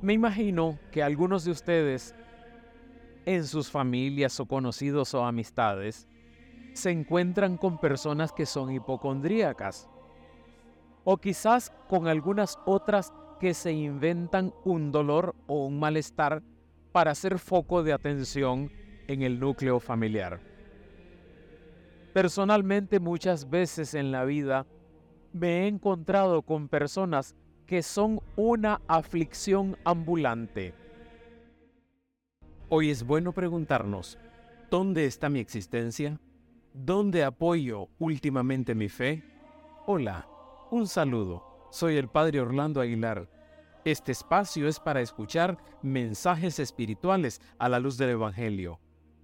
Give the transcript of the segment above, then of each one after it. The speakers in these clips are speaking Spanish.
Me imagino que algunos de ustedes, en sus familias o conocidos o amistades, se encuentran con personas que son hipocondríacas o quizás con algunas otras que se inventan un dolor o un malestar para ser foco de atención en el núcleo familiar. Personalmente muchas veces en la vida me he encontrado con personas que son una aflicción ambulante. Hoy es bueno preguntarnos, ¿dónde está mi existencia? ¿Dónde apoyo últimamente mi fe? Hola, un saludo. Soy el Padre Orlando Aguilar. Este espacio es para escuchar mensajes espirituales a la luz del Evangelio,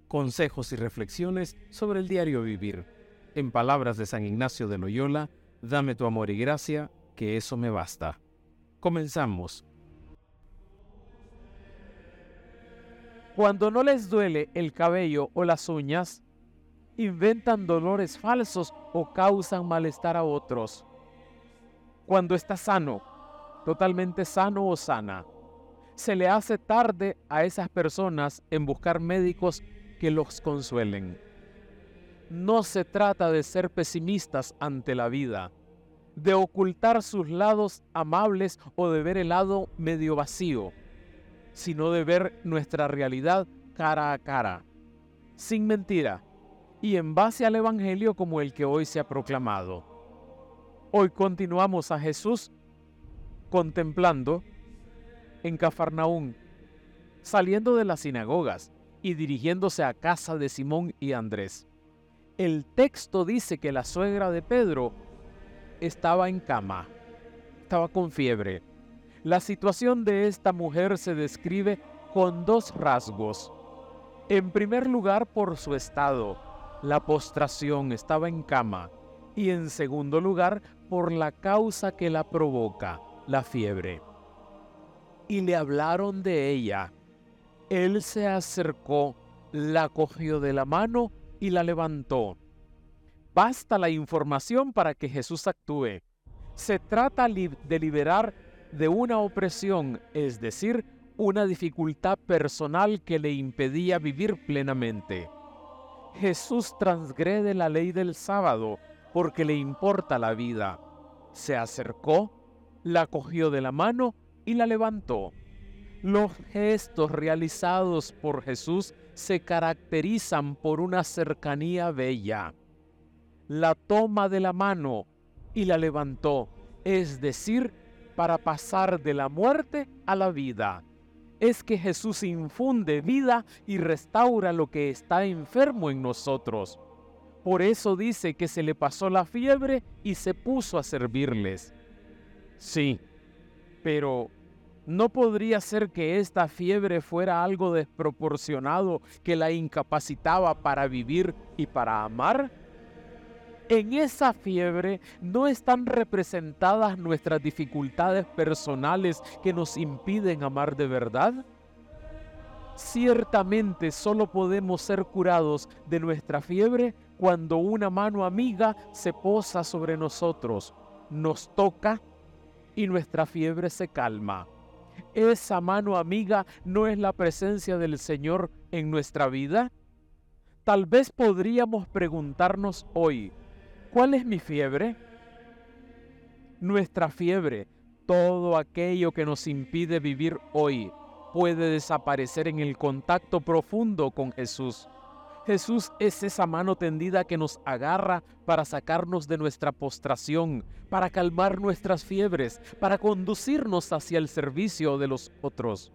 consejos y reflexiones sobre el diario vivir. En palabras de San Ignacio de Loyola, dame tu amor y gracia, que eso me basta. Comenzamos. Cuando no les duele el cabello o las uñas, inventan dolores falsos o causan malestar a otros. Cuando está sano, totalmente sano o sana, se le hace tarde a esas personas en buscar médicos que los consuelen. No se trata de ser pesimistas ante la vida de ocultar sus lados amables o de ver el lado medio vacío, sino de ver nuestra realidad cara a cara, sin mentira, y en base al Evangelio como el que hoy se ha proclamado. Hoy continuamos a Jesús contemplando en Cafarnaún, saliendo de las sinagogas y dirigiéndose a casa de Simón y Andrés. El texto dice que la suegra de Pedro estaba en cama, estaba con fiebre. La situación de esta mujer se describe con dos rasgos. En primer lugar, por su estado, la postración estaba en cama. Y en segundo lugar, por la causa que la provoca, la fiebre. Y le hablaron de ella. Él se acercó, la cogió de la mano y la levantó. Basta la información para que Jesús actúe. Se trata de liberar de una opresión, es decir, una dificultad personal que le impedía vivir plenamente. Jesús transgrede la ley del sábado porque le importa la vida. Se acercó, la cogió de la mano y la levantó. Los gestos realizados por Jesús se caracterizan por una cercanía bella la toma de la mano y la levantó, es decir, para pasar de la muerte a la vida. Es que Jesús infunde vida y restaura lo que está enfermo en nosotros. Por eso dice que se le pasó la fiebre y se puso a servirles. Sí, pero ¿no podría ser que esta fiebre fuera algo desproporcionado que la incapacitaba para vivir y para amar? En esa fiebre no están representadas nuestras dificultades personales que nos impiden amar de verdad. Ciertamente solo podemos ser curados de nuestra fiebre cuando una mano amiga se posa sobre nosotros, nos toca y nuestra fiebre se calma. ¿Esa mano amiga no es la presencia del Señor en nuestra vida? Tal vez podríamos preguntarnos hoy, ¿Cuál es mi fiebre? Nuestra fiebre, todo aquello que nos impide vivir hoy, puede desaparecer en el contacto profundo con Jesús. Jesús es esa mano tendida que nos agarra para sacarnos de nuestra postración, para calmar nuestras fiebres, para conducirnos hacia el servicio de los otros.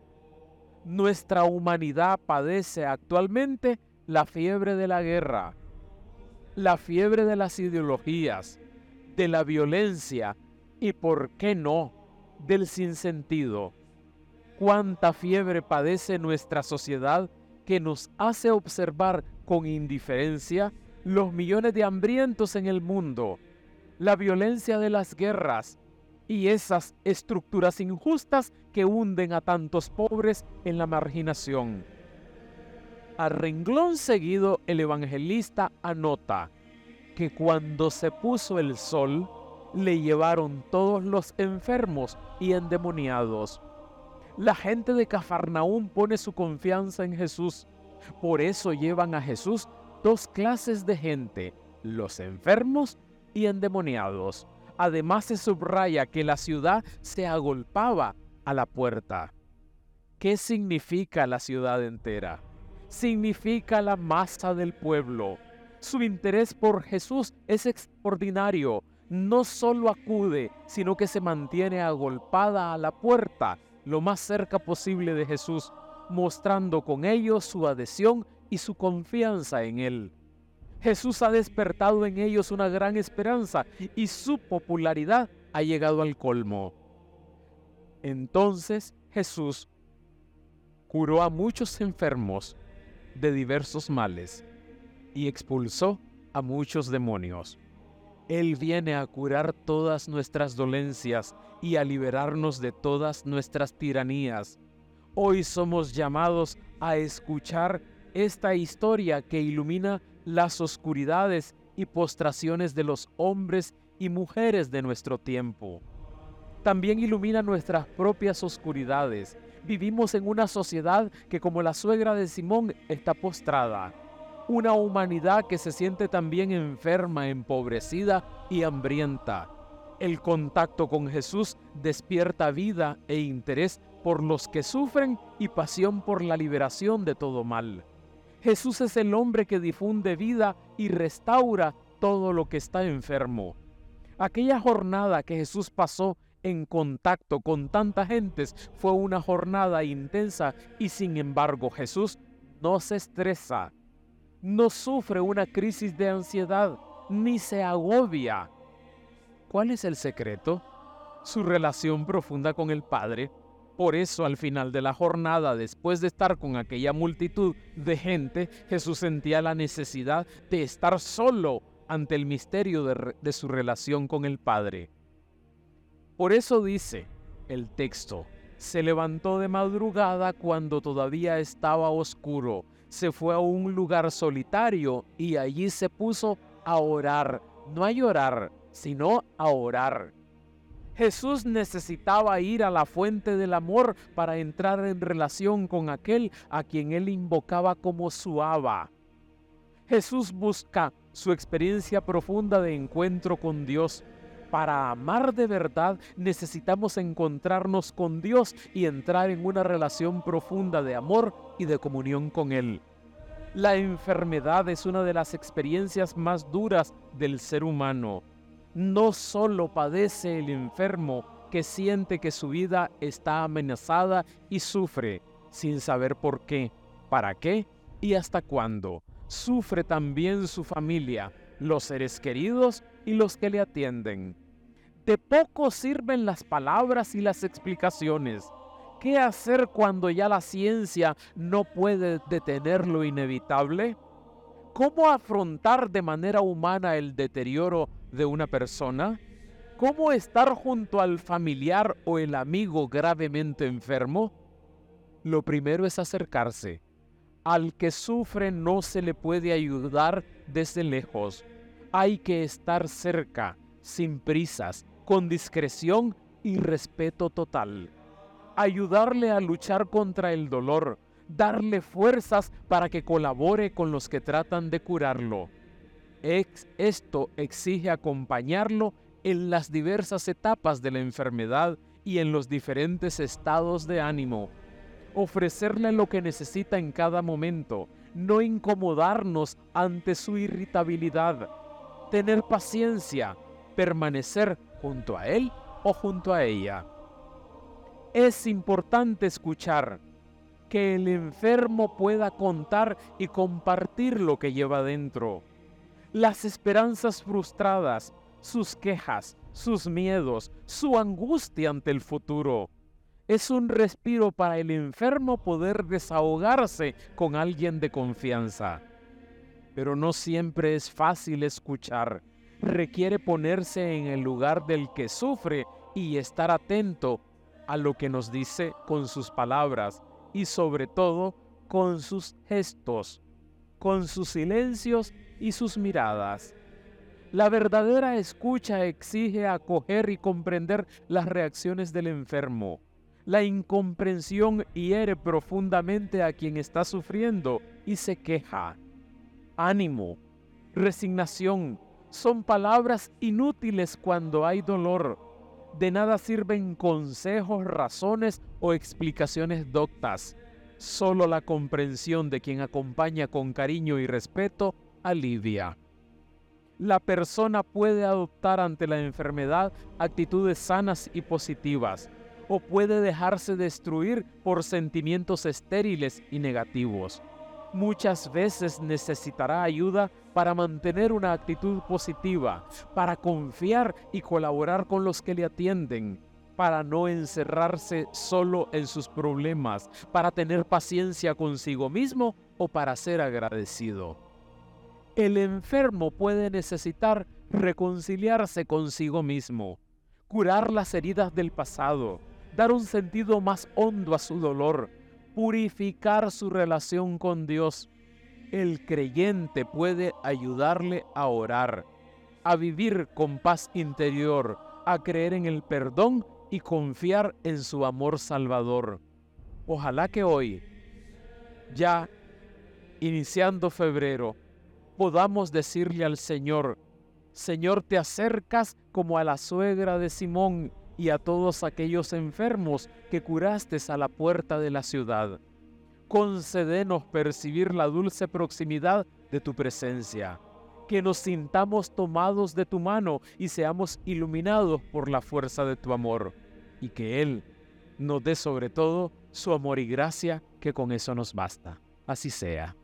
Nuestra humanidad padece actualmente la fiebre de la guerra, la fiebre de las ideologías, de la violencia y, ¿por qué no?, del sinsentido. Cuánta fiebre padece nuestra sociedad que nos hace observar con indiferencia los millones de hambrientos en el mundo, la violencia de las guerras y esas estructuras injustas que hunden a tantos pobres en la marginación. A renglón seguido, el evangelista anota que cuando se puso el sol, le llevaron todos los enfermos y endemoniados. La gente de Cafarnaúm pone su confianza en Jesús. Por eso llevan a Jesús dos clases de gente, los enfermos y endemoniados. Además se subraya que la ciudad se agolpaba a la puerta. ¿Qué significa la ciudad entera? Significa la masa del pueblo. Su interés por Jesús es extraordinario. No solo acude, sino que se mantiene agolpada a la puerta, lo más cerca posible de Jesús, mostrando con ello su adhesión y su confianza en Él. Jesús ha despertado en ellos una gran esperanza y su popularidad ha llegado al colmo. Entonces Jesús curó a muchos enfermos de diversos males y expulsó a muchos demonios. Él viene a curar todas nuestras dolencias y a liberarnos de todas nuestras tiranías. Hoy somos llamados a escuchar esta historia que ilumina las oscuridades y postraciones de los hombres y mujeres de nuestro tiempo. También ilumina nuestras propias oscuridades. Vivimos en una sociedad que como la suegra de Simón está postrada. Una humanidad que se siente también enferma, empobrecida y hambrienta. El contacto con Jesús despierta vida e interés por los que sufren y pasión por la liberación de todo mal. Jesús es el hombre que difunde vida y restaura todo lo que está enfermo. Aquella jornada que Jesús pasó en contacto con tanta gentes fue una jornada intensa y sin embargo Jesús no se estresa, no sufre una crisis de ansiedad, ni se agobia. ¿Cuál es el secreto? Su relación profunda con el Padre por eso al final de la jornada, después de estar con aquella multitud de gente, Jesús sentía la necesidad de estar solo ante el misterio de, su relación con el Padre. Por eso dice el texto, se levantó de madrugada cuando todavía estaba oscuro, se fue a un lugar solitario y allí se puso a orar, no a llorar, sino a orar. Jesús necesitaba ir a la fuente del amor para entrar en relación con aquel a quien él invocaba como su Abba. Jesús busca su experiencia profunda de encuentro con Dios. Para amar de verdad necesitamos encontrarnos con Dios y entrar en una relación profunda de amor y de comunión con Él. La enfermedad es una de las experiencias más duras del ser humano no solo padece el enfermo que siente que su vida está amenazada y sufre sin saber por qué, para qué y hasta cuándo. Sufre también su familia, los seres queridos y los que le atienden. De poco sirven las palabras y las explicaciones. ¿Qué hacer cuando ya la ciencia no puede detener lo inevitable? ¿Cómo afrontar de manera humana el deterioro de una persona? ¿Cómo estar junto al familiar o el amigo gravemente enfermo? Lo primero es acercarse. Al que sufre no se le puede ayudar desde lejos. Hay que estar cerca, sin prisas, con discreción y respeto total. Ayudarle a luchar contra el dolor, darle fuerzas para que colabore con los que tratan de curarlo esto exige acompañarlo en las diversas etapas de la enfermedad y en los diferentes estados de ánimo. Ofrecerle lo que necesita en cada momento, no incomodarnos ante su irritabilidad. Tener paciencia, permanecer junto a él o junto a ella. Es importante escuchar que el enfermo pueda contar y compartir lo que lleva dentro las esperanzas frustradas, sus quejas, sus miedos, su angustia ante el futuro. Es un respiro para el enfermo poder desahogarse con alguien de confianza. Pero no siempre es fácil escuchar. Requiere ponerse en el lugar del que sufre y estar atento a lo que nos dice con sus palabras y sobre todo con sus gestos, con sus silencios y sus miradas. La verdadera escucha exige acoger y comprender las reacciones del enfermo. La incomprensión hiere profundamente a quien está sufriendo y se queja. Ánimo, resignación, son palabras inútiles cuando hay dolor. De nada sirven consejos, razones o explicaciones doctas. Solo la comprensión de quien acompaña con cariño y respeto alivia. La persona puede adoptar ante la enfermedad actitudes sanas y positivas o puede dejarse destruir por sentimientos estériles y negativos. Muchas veces necesitará ayuda para mantener una actitud positiva, para confiar y colaborar con los que le atienden, para no encerrarse solo en sus problemas, para tener paciencia consigo mismo o para ser agradecido. El enfermo puede necesitar reconciliarse consigo mismo, curar las heridas del pasado, dar un sentido más hondo a su dolor, purificar su relación con Dios. El creyente puede ayudarle a orar, a vivir con paz interior, a creer en el perdón y confiar en su amor salvador. Ojalá que hoy, ya iniciando febrero, podamos decirle al Señor, Señor, te acercas como a la suegra de Simón y a todos aquellos enfermos que curaste a la puerta de la ciudad. Concédenos percibir la dulce proximidad de tu presencia, que nos sintamos tomados de tu mano y seamos iluminados por la fuerza de tu amor, y que Él nos dé sobre todo su amor y gracia, que con eso nos basta. Así sea.